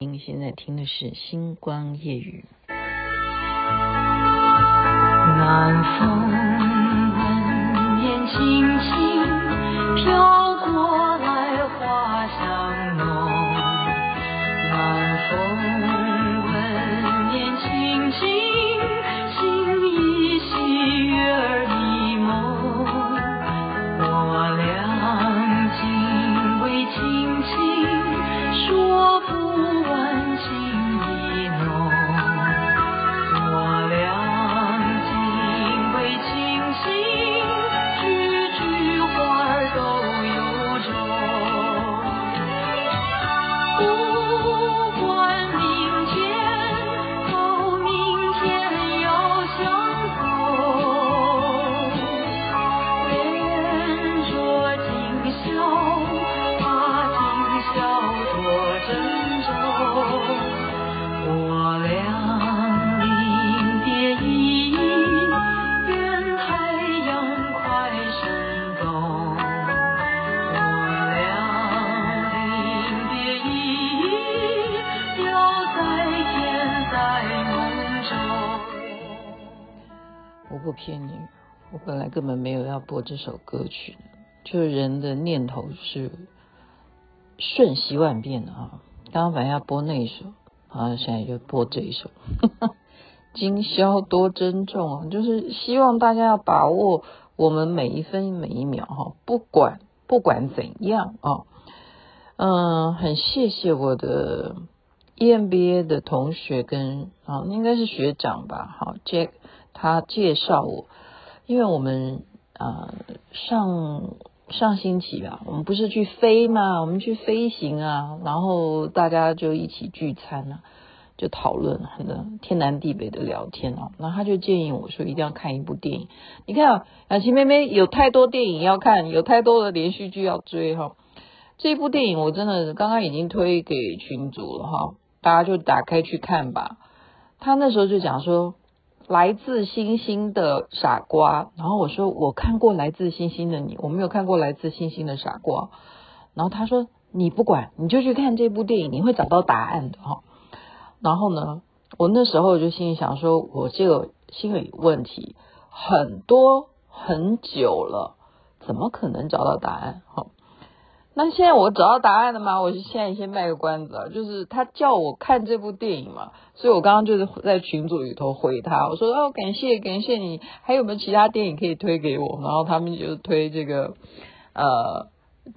您现在听的是《星光夜雨》。南风烟烟轻轻飘。播这首歌曲，就是人的念头是瞬息万变的啊！刚刚本来要播那一首，啊，现在就播这一首。今宵多珍重啊，就是希望大家要把握我们每一分每一秒哈，不管不管怎样啊，嗯，很谢谢我的 EMBA 的同学跟啊，应该是学长吧，好，Jack。他介绍我，因为我们、呃、上上星期啊，我们不是去飞嘛，我们去飞行啊，然后大家就一起聚餐啊，就讨论很多天南地北的聊天啊，然后他就建议我说一定要看一部电影。你看啊，雅琪妹妹有太多电影要看，有太多的连续剧要追哈。这部电影我真的刚刚已经推给群主了哈，大家就打开去看吧。他那时候就讲说。来自星星的傻瓜，然后我说我看过来自星星的你，我没有看过来自星星的傻瓜。然后他说你不管，你就去看这部电影，你会找到答案的哈。然后呢，我那时候就心里想说，我这个心理问题很多很久了，怎么可能找到答案？哈。那现在我找到答案了吗？我是现在先卖个关子啊，就是他叫我看这部电影嘛，所以我刚刚就是在群组里头回他，我说哦，感谢感谢你，还有没有其他电影可以推给我？然后他们就推这个，呃，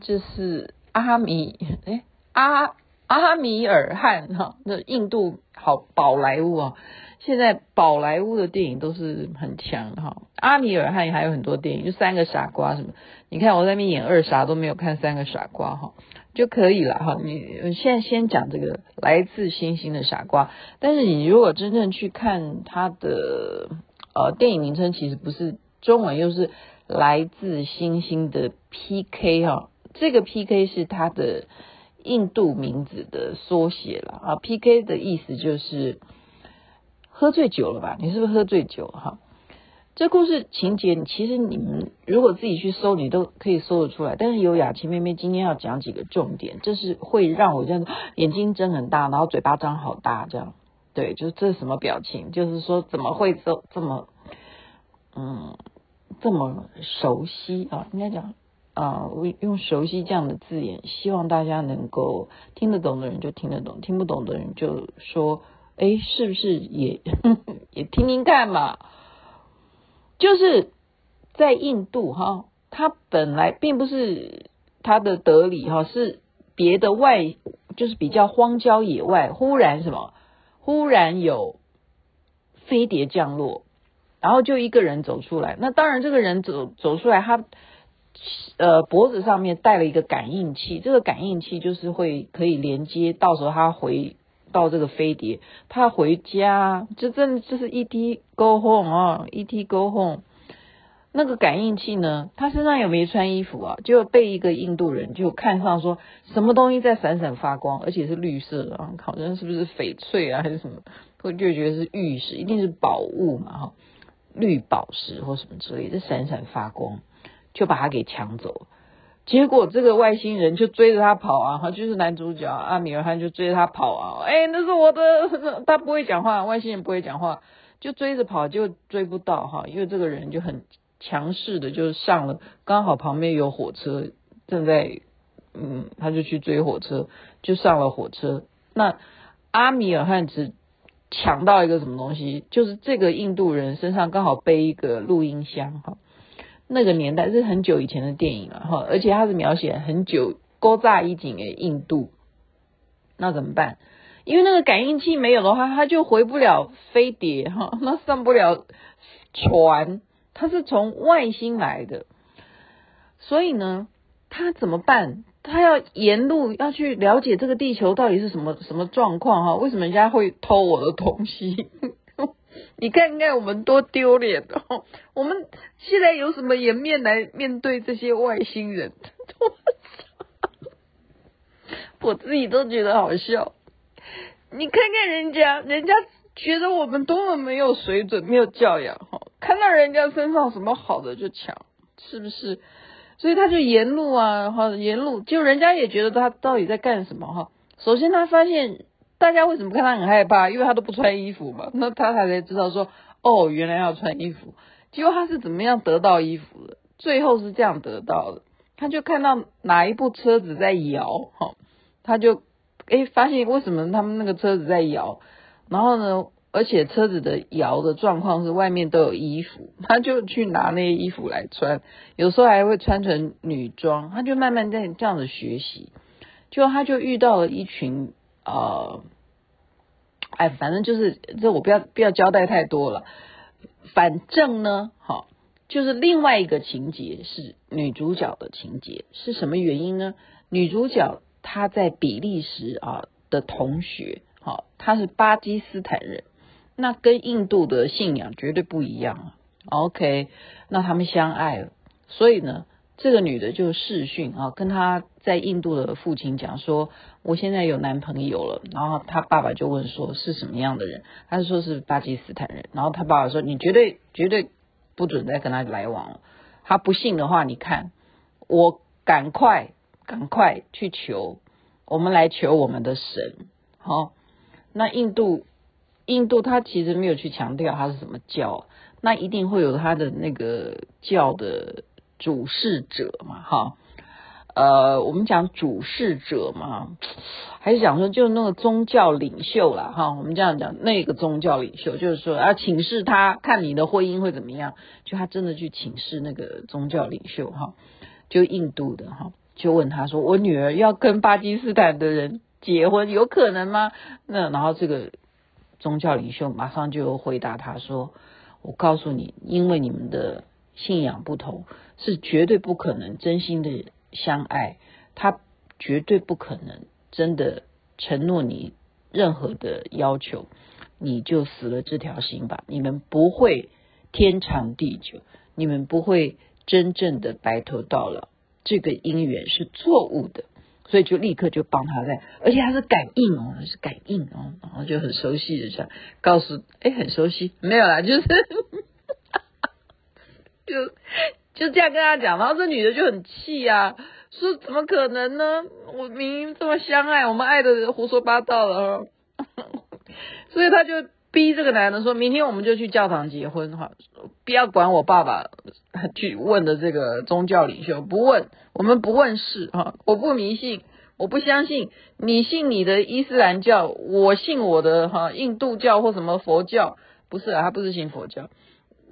就是阿米哎阿阿米尔汗哈，那印度好宝莱坞啊。现在宝莱坞的电影都是很强哈，阿米尔汗还有很多电影，就三个傻瓜什么，你看我在那边演二傻都没有看三个傻瓜哈，就可以了哈。你现在先讲这个来自星星的傻瓜，但是你如果真正去看它的呃电影名称，其实不是中文，又是来自星星的 PK 哈，这个 PK 是它的印度名字的缩写了啊，PK 的意思就是。喝醉酒了吧？你是不是喝醉酒哈？这故事情节，其实你们如果自己去搜，你都可以搜得出来。但是有雅琪妹妹今天要讲几个重点，这是会让我这样眼睛睁很大，然后嘴巴张好大，这样对，就是这是什么表情？就是说怎么会这这么嗯这么熟悉啊？应该讲啊，我用熟悉这样的字眼，希望大家能够听得懂的人就听得懂，听不懂的人就说。哎，是不是也呵呵 也听听看嘛？就是在印度哈，它本来并不是它的德里哈，是别的外，就是比较荒郊野外，忽然什么，忽然有飞碟降落，然后就一个人走出来。那当然，这个人走走出来，他呃脖子上面带了一个感应器，这个感应器就是会可以连接，到时候他回。到这个飞碟，他回家，这真的就是 ET go home 啊，ET go home。那个感应器呢，他身上有没有穿衣服啊？就被一个印度人就看上说，什么东西在闪闪发光，而且是绿色的啊，好像是不是翡翠啊，还是什么？我就觉得是玉石，一定是宝物嘛，哈，绿宝石或什么之类的，闪闪发光，就把他给抢走。结果这个外星人就追着他跑啊，他，就是男主角阿米尔汗就追着他跑啊，哎，那是我的，他不会讲话，外星人不会讲话，就追着跑就追不到哈，因为这个人就很强势的，就上了，刚好旁边有火车正在，嗯，他就去追火车，就上了火车。那阿米尔汗只抢到一个什么东西，就是这个印度人身上刚好背一个录音箱哈。那个年代是很久以前的电影了哈，而且它是描写很久古早以前的印度，那怎么办？因为那个感应器没有的话，它就回不了飞碟哈，那上不了船，它是从外星来的，所以呢，他怎么办？他要沿路要去了解这个地球到底是什么什么状况哈？为什么人家会偷我的东西？你看看我们多丢脸哦！我们现在有什么颜面来面对这些外星人？我自己都觉得好笑。你看看人家，人家觉得我们多么没有水准、没有教养哈！看到人家身上什么好的就抢，是不是？所以他就沿路啊，哈，沿路就人家也觉得他到底在干什么哈？首先他发现。大家为什么看他很害怕？因为他都不穿衣服嘛。那他才才知道说，哦，原来要穿衣服。结果他是怎么样得到衣服的？最后是这样得到的。他就看到哪一部车子在摇，哈，他就诶发现为什么他们那个车子在摇。然后呢，而且车子的摇的状况是外面都有衣服，他就去拿那些衣服来穿，有时候还会穿成女装。他就慢慢在这样子学习，就他就遇到了一群。呃，哎，反正就是这，我不要不要交代太多了。反正呢，好，就是另外一个情节是女主角的情节，是什么原因呢？女主角她在比利时啊的同学，好，她是巴基斯坦人，那跟印度的信仰绝对不一样啊。OK，那他们相爱了，所以呢。这个女的就视讯啊，跟她在印度的父亲讲说，我现在有男朋友了。然后她爸爸就问说是什么样的人？他说是巴基斯坦人。然后她爸爸说你绝对绝对不准再跟他来往了。他不信的话，你看我赶快赶快去求，我们来求我们的神。好，那印度印度他其实没有去强调他是什么教，那一定会有他的那个教的。主事者嘛，哈，呃，我们讲主事者嘛，还是讲说就那个宗教领袖啦，哈，我们这样讲，那个宗教领袖就是说要请示他，看你的婚姻会怎么样，就他真的去请示那个宗教领袖，哈，就印度的，哈，就问他说，我女儿要跟巴基斯坦的人结婚，有可能吗？那然后这个宗教领袖马上就回答他说，我告诉你，因为你们的。信仰不同，是绝对不可能真心的相爱，他绝对不可能真的承诺你任何的要求，你就死了这条心吧。你们不会天长地久，你们不会真正的白头到老，这个姻缘是错误的，所以就立刻就帮他在，而且他是感应哦，是感应哦，然后就很熟悉的这样告诉，哎，很熟悉，没有啦，就是。就就这样跟他讲，然后这女的就很气啊，说怎么可能呢？我明明这么相爱，我们爱的胡说八道了，所以他就逼这个男的说，明天我们就去教堂结婚哈，不要管我爸爸去问的这个宗教领袖，不问，我们不问事哈，我不迷信，我不相信，你信你的伊斯兰教，我信我的哈印度教或什么佛教，不是啊，他不是信佛教。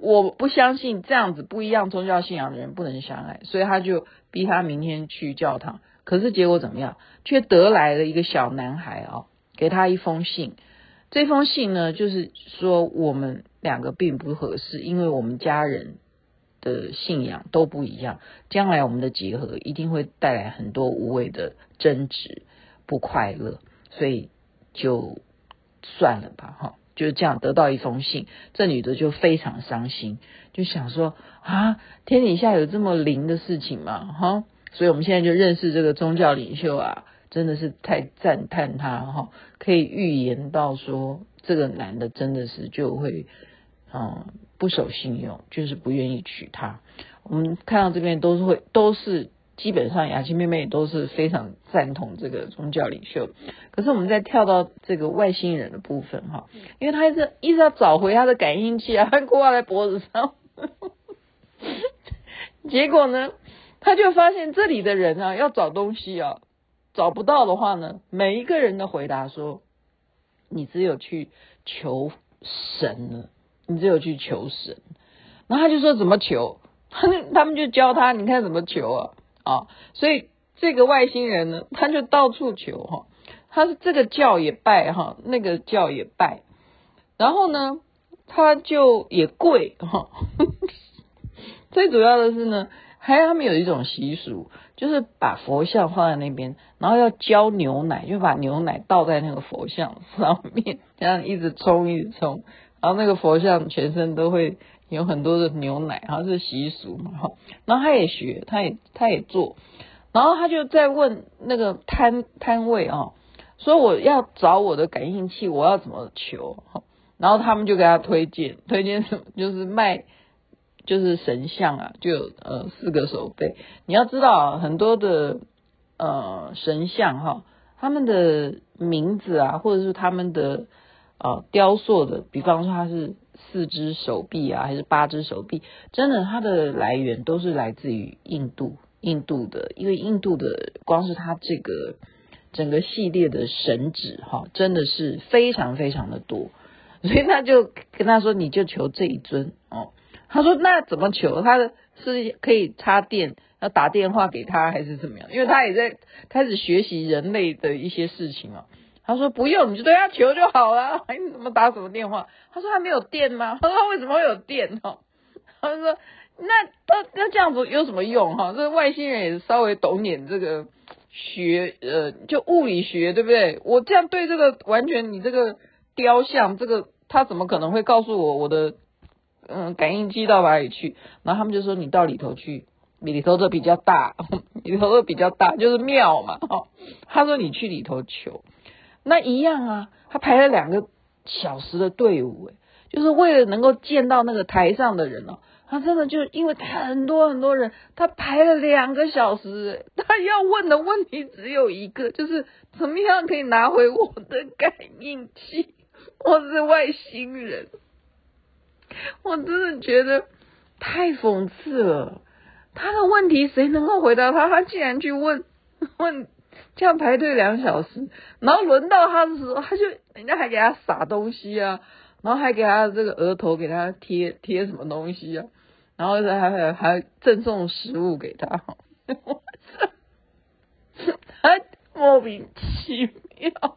我不相信这样子不一样宗教信仰的人不能相爱，所以他就逼他明天去教堂。可是结果怎么样？却得来了一个小男孩啊，给他一封信。这封信呢，就是说我们两个并不合适，因为我们家人的信仰都不一样，将来我们的结合一定会带来很多无谓的争执、不快乐，所以就算了吧，哈。就这样得到一封信，这女的就非常伤心，就想说啊，天底下有这么灵的事情吗？哈，所以我们现在就认识这个宗教领袖啊，真的是太赞叹他哈，可以预言到说这个男的真的是就会嗯不守信用，就是不愿意娶她。我们看到这边都是会都是基本上雅琪妹妹都是非常赞同这个宗教领袖。可是我们再跳到这个外星人的部分哈，因为他一直一直要找回他的感应器啊，他挂在脖子上，结果呢，他就发现这里的人啊要找东西啊，找不到的话呢，每一个人的回答说，你只有去求神了，你只有去求神。然后他就说怎么求，他 他们就教他，你看怎么求啊啊！所以这个外星人呢，他就到处求哈，他是这个教也拜哈，那个教也拜，然后呢，他就也跪哈。最主要的是呢，还有他们有一种习俗，就是把佛像放在那边，然后要浇牛奶，就把牛奶倒在那个佛像上面，这样一直冲一直冲，然后那个佛像全身都会。有很多的牛奶，好像是习俗嘛，哈。然后他也学，他也他也做，然后他就在问那个摊摊位啊，说我要找我的感应器，我要怎么求？哈。然后他们就给他推荐，推荐什么？就是卖，就是神像啊，就呃四个手背。你要知道，很多的呃神像哈，他们的名字啊，或者是他们的呃雕塑的，比方说他是。四只手臂啊，还是八只手臂？真的，它的来源都是来自于印度，印度的，因为印度的光是它这个整个系列的神祇哈，真的是非常非常的多，所以他就跟他说，你就求这一尊哦。他说那怎么求？他是可以插电，要打电话给他还是怎么样？因为他也在开始学习人类的一些事情啊。他说不用，你就对他求就好了。你怎么打什么电话？他说他没有电吗？他说他为什么会有电？哦，他说那那那这样子有什么用？哈，这个外星人也稍微懂点这个学呃，就物理学对不对？我这样对这个完全你这个雕像，这个他怎么可能会告诉我我的嗯感应器到哪里去？然后他们就说你到里头去，里头的比较大，里头的比较大，就是庙嘛。哈，他说你去里头求。那一样啊，他排了两个小时的队伍，诶，就是为了能够见到那个台上的人哦。他真的就因为很多很多人，他排了两个小时，他要问的问题只有一个，就是怎么样可以拿回我的感应器？我是外星人，我真的觉得太讽刺了。他的问题谁能够回答他？他竟然去问问。这样排队两小时，然后轮到他的时候，他就人家还给他撒东西啊，然后还给他这个额头给他贴贴什么东西啊，然后还还还赠送食物给他，他莫名其妙，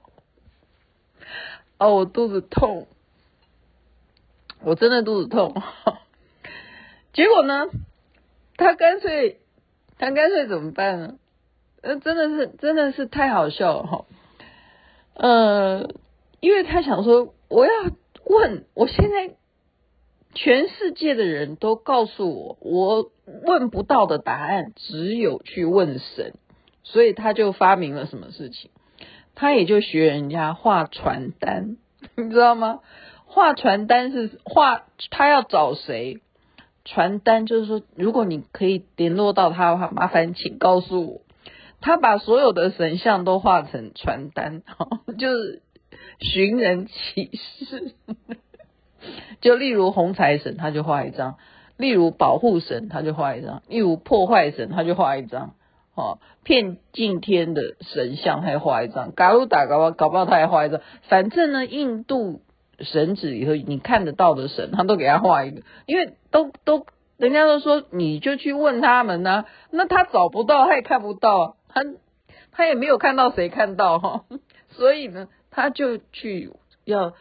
哦，我肚子痛，我真的肚子痛，结果呢，他干脆他干脆怎么办呢？呃，真的是，真的是太好笑了哈。呃，因为他想说，我要问，我现在全世界的人都告诉我，我问不到的答案，只有去问神，所以他就发明了什么事情，他也就学人家画传单，你知道吗？画传单是画，他要找谁？传单就是说，如果你可以联络到他的话，麻烦请告诉我。他把所有的神像都画成传单，就是寻人启事。就例如红财神，他就画一张；例如保护神，他就画一张；例如破坏神，他就画一张。哦，骗敬天的神像，他也画一张。嘎鲁打搞不搞不好他也画一张。反正呢，印度神祇里头你看得到的神，他都给他画一个，因为都都人家都说，你就去问他们呐、那他找不到，他也看不到。他他也没有看到谁看到哈，所以呢，他就去要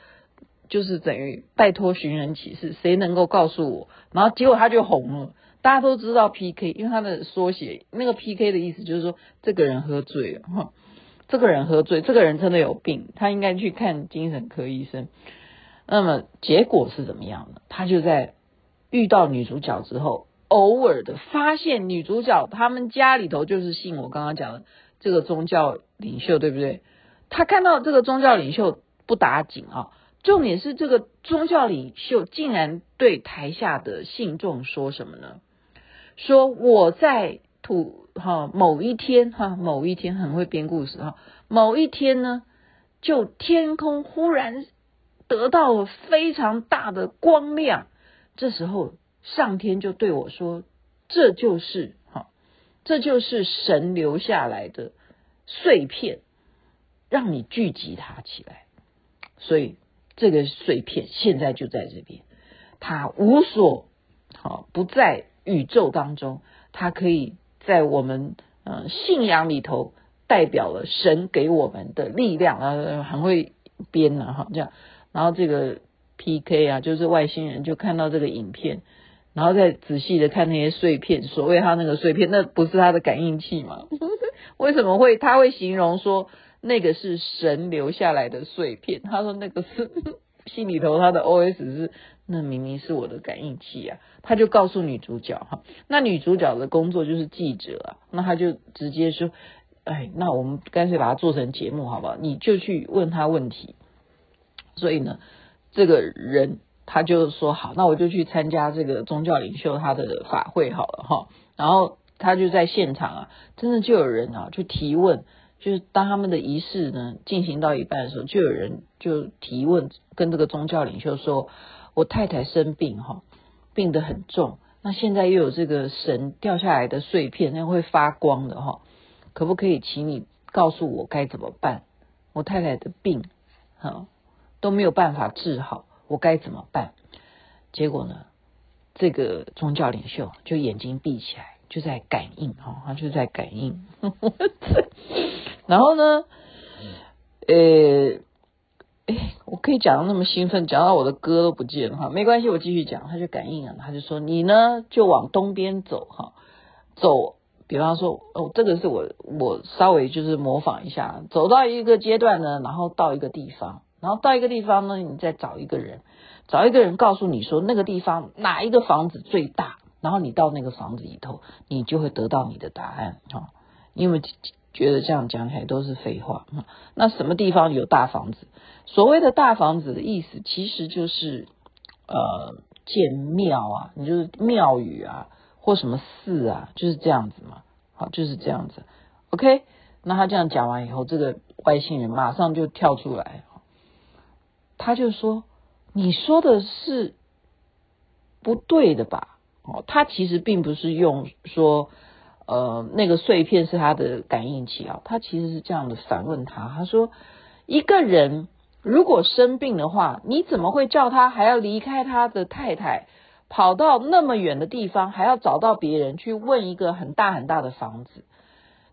就是等于拜托寻人启事，谁能够告诉我？然后结果他就红了，大家都知道 PK，因为他的缩写，那个 PK 的意思就是说这个人喝醉了哈，这个人喝醉，这个人真的有病，他应该去看精神科医生。那么结果是怎么样的？他就在遇到女主角之后。偶尔的发现女主角他们家里头就是信我刚刚讲的这个宗教领袖，对不对？他看到这个宗教领袖不打紧啊，重点是这个宗教领袖竟然对台下的信众说什么呢？说我在土哈某一天哈某一天很会编故事哈某一天呢，就天空忽然得到了非常大的光亮，这时候上天就对我说：“这就是哈，这就是神留下来的碎片，让你聚集它起来。”所以这个碎片现在就在这边，它无所好不在宇宙当中，它可以。在我们呃信仰里头，代表了神给我们的力量啊，很会编呢哈，这样，然后这个 PK 啊，就是外星人就看到这个影片，然后再仔细的看那些碎片，所谓他那个碎片，那不是他的感应器吗？为什么会他会形容说那个是神留下来的碎片？他说那个是心里头他的 OS 是。那明明是我的感应器啊！他就告诉女主角哈，那女主角的工作就是记者啊，那他就直接说，哎，那我们干脆把它做成节目好不好？你就去问他问题。所以呢，这个人他就说好，那我就去参加这个宗教领袖他的法会好了哈。然后他就在现场啊，真的就有人啊去提问，就是当他们的仪式呢进行到一半的时候，就有人就提问跟这个宗教领袖说。我太太生病哈，病得很重。那现在又有这个神掉下来的碎片，那会发光的哈，可不可以请你告诉我该怎么办？我太太的病哈都没有办法治好，我该怎么办？结果呢，这个宗教领袖就眼睛闭起来，就在感应哈，他就在感应。然后呢，呃。我可以讲到那么兴奋，讲到我的歌都不见了哈，没关系，我继续讲。他就感应了，他就说：“你呢，就往东边走哈，走。比方说，哦，这个是我我稍微就是模仿一下，走到一个阶段呢，然后到一个地方，然后到一个地方呢，你再找一个人，找一个人告诉你说那个地方哪一个房子最大，然后你到那个房子里头，你就会得到你的答案哈，因为。”觉得这样讲起来都是废话。那什么地方有大房子？所谓的大房子的意思，其实就是呃建庙啊，你就是庙宇啊，或什么寺啊，就是这样子嘛。好，就是这样子。OK，那他这样讲完以后，这个外星人马上就跳出来，他就说：“你说的是不对的吧？”哦，他其实并不是用说。呃，那个碎片是他的感应器啊，他其实是这样的反问他，他说：一个人如果生病的话，你怎么会叫他还要离开他的太太，跑到那么远的地方，还要找到别人去问一个很大很大的房子？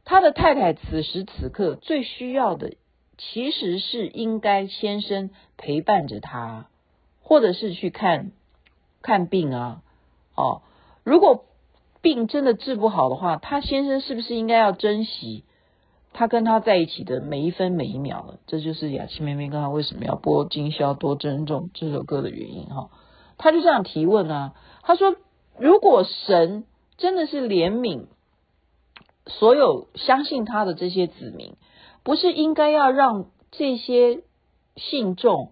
他的太太此时此刻最需要的，其实是应该先生陪伴着他，或者是去看看病啊，哦，如果。病真的治不好的话，他先生是不是应该要珍惜他跟他在一起的每一分每一秒了？这就是雅琪妹妹刚刚为什么要播《今宵多珍重》这首歌的原因哈。他就这样提问啊，他说：如果神真的是怜悯所有相信他的这些子民，不是应该要让这些信众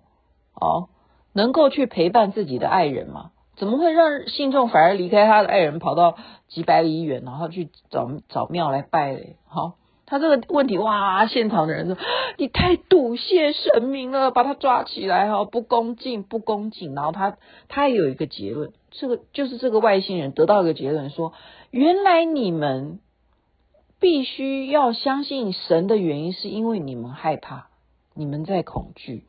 哦能够去陪伴自己的爱人吗？怎么会让信众反而离开他的爱人，跑到几百里远，然后去找找庙来拜嘞？好，他这个问题，哇！现场的人说：“你太笃谢神明了，把他抓起来哈，不恭敬，不恭敬。”然后他他也有一个结论，这个就是这个外星人得到一个结论说：原来你们必须要相信神的原因，是因为你们害怕，你们在恐惧，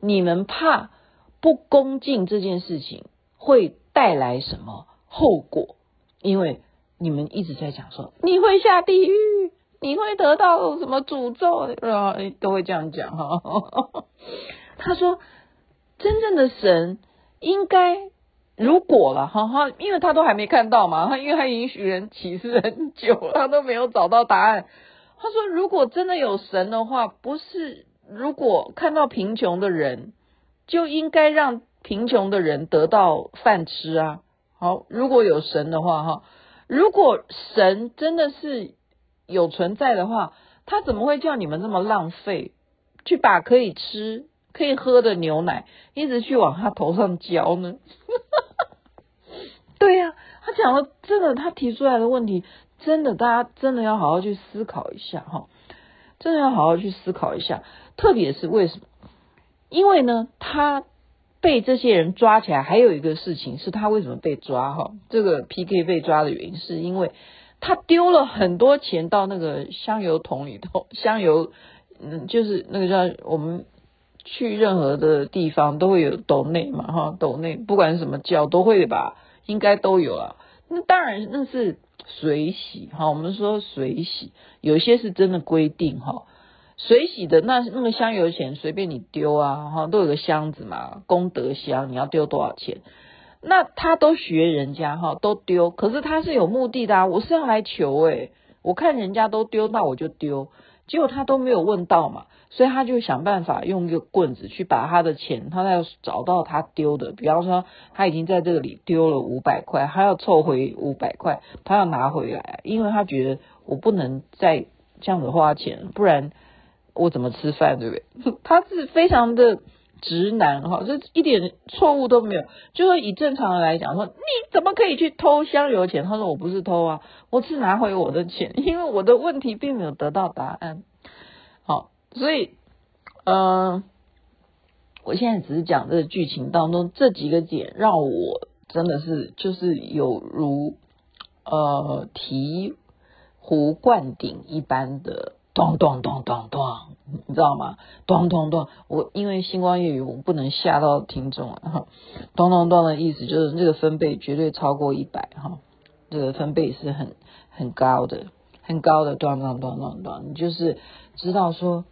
你们怕不恭敬这件事情。会带来什么后果？因为你们一直在讲说你会下地狱，你会得到什么诅咒啊？都会这样讲哈。他说，真正的神应该如果了哈哈，因为他都还没看到嘛，他 因为他已经许人启示很久了，他都没有找到答案。他说，如果真的有神的话，不是如果看到贫穷的人，就应该让。贫穷的人得到饭吃啊！好，如果有神的话，哈，如果神真的是有存在的话，他怎么会叫你们这么浪费，去把可以吃、可以喝的牛奶一直去往他头上浇呢？对呀、他讲了真的，他提出来的问题真的，大家真的要好好去思考一下哈，真的要好好去思考一下，特别是为什么？因为呢，他被这些人抓起来，还有一个事情是他为什么被抓哈？这个 PK 被抓的原因是因为他丢了很多钱到那个香油桶里头，香油，嗯，就是那个叫我们去任何的地方都会有斗内嘛哈，斗内不管什么叫都会把，应该都有啊。那当然那是。随喜哈，我们说随喜，有些是真的规定哈。随喜的那那个香油钱随便你丢啊哈，都有个箱子嘛，功德箱，你要丢多少钱？那他都学人家哈，都丢，可是他是有目的的啊，我是要来求诶，我看人家都丢，那我就丢。结果他都没有问到嘛，所以他就想办法用一个棍子去把他的钱，他要找到他丢的。比方说，他已经在这里丢了五百块，他要凑回五百块，他要拿回来，因为他觉得我不能再这样子花钱，不然我怎么吃饭，对不对？他是非常的直男哈，这一点错误都没有。就说以正常的来讲说，你怎么可以去偷香油钱？他说我不是偷啊。我是拿回我的钱，因为我的问题并没有得到答案。好，所以，嗯、呃，我现在只是讲这个剧情当中这几个点，让我真的是就是有如呃醍醐灌顶一般的咚咚咚咚咚，你知道吗？咚咚咚，我因为星光夜语，我不能吓到听众啊。咚咚咚的意思就是这个分贝绝对超过一百哈。这个分贝是很很高的，很高的，咚咚咚咚咚，你就是知道说，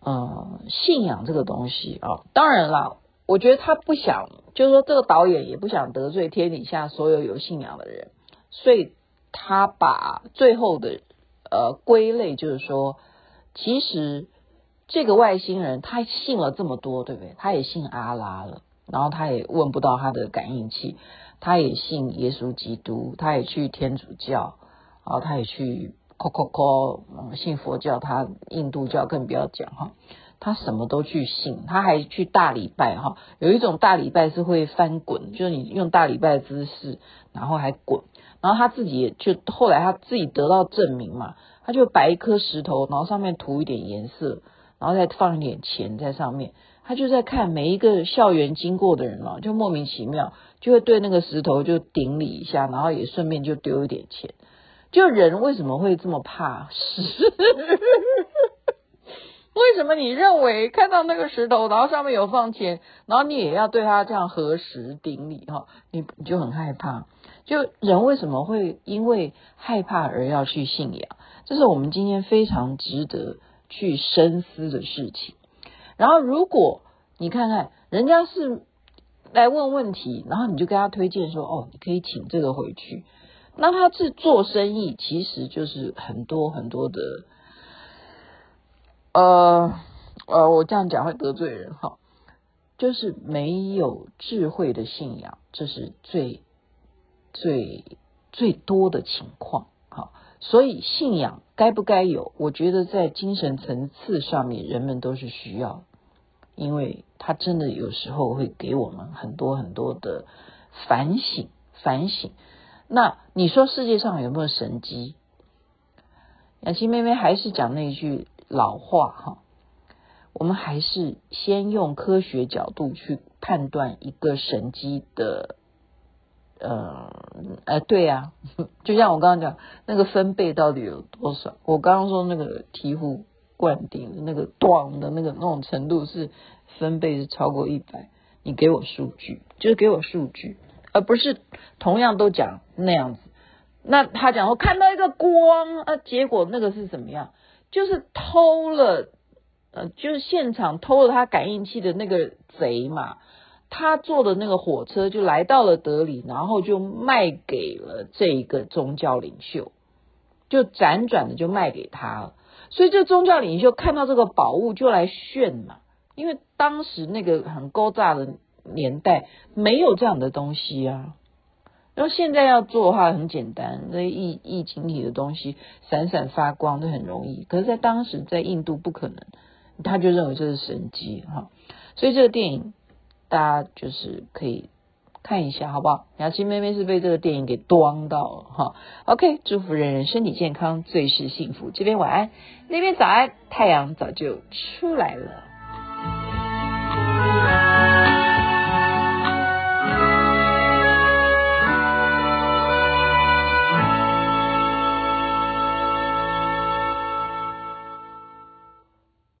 呃，信仰这个东西啊、当然了，我觉得他不想，就是说这个导演也不想得罪天底下所有有信仰的人，所以他把最后的呃归类，就是说，其实这个外星人他信了这么多，对不对？他也信阿拉了，然后他也问不到他的感应器。他也信耶稣基督，他也去天主教，然后他也去 COCOCO，信佛教，他印度教更不要讲哈，他什么都去信，他还去大礼拜哈，有一种大礼拜是会翻滚，就是你用大礼拜的姿势，然后还滚，然后他自己就后来他自己得到证明嘛，他就摆一颗石头，然后上面涂一点颜色，然后再放一点钱在上面。他就在看每一个校园经过的人嘛，就莫名其妙就会对那个石头就顶礼一下，然后也顺便就丢一点钱。就人为什么会这么怕死？为什么你认为看到那个石头，然后上面有放钱，然后你也要对他这样合十顶礼哈？你你就很害怕。就人为什么会因为害怕而要去信仰？这是我们今天非常值得去深思的事情。然后，如果你看看人家是来问问题，然后你就跟他推荐说：“哦，你可以请这个回去。”那他是做生意，其实就是很多很多的，呃呃，我这样讲会得罪人哈，就是没有智慧的信仰，这是最最最多的情况。哈，所以信仰该不该有？我觉得在精神层次上面，人们都是需要。因为他真的有时候会给我们很多很多的反省，反省。那你说世界上有没有神机？雅琪妹妹还是讲那句老化哈，我们还是先用科学角度去判断一个神机的，呃，呃，对呀，就像我刚刚讲那个分贝到底有多少？我刚刚说那个醍醐。灌顶那个断的那个那种程度是分贝是超过一百，你给我数据，就是给我数据，而不是同样都讲那样子。那他讲我看到一个光啊，结果那个是怎么样？就是偷了，呃，就是现场偷了他感应器的那个贼嘛，他坐的那个火车就来到了德里，然后就卖给了这一个宗教领袖，就辗转的就卖给他。所以这宗教领袖看到这个宝物就来炫嘛，因为当时那个很高炸的年代没有这样的东西啊。然后现在要做的话很简单，那异异晶体的东西闪闪发光都很容易。可是，在当时在印度不可能，他就认为这是神迹哈。所以这个电影大家就是可以看一下好不好？雅琪妹妹是被这个电影给端到了哈。OK，祝福人人身体健康，最是幸福。这边晚安，那边早安，太阳早就出来了。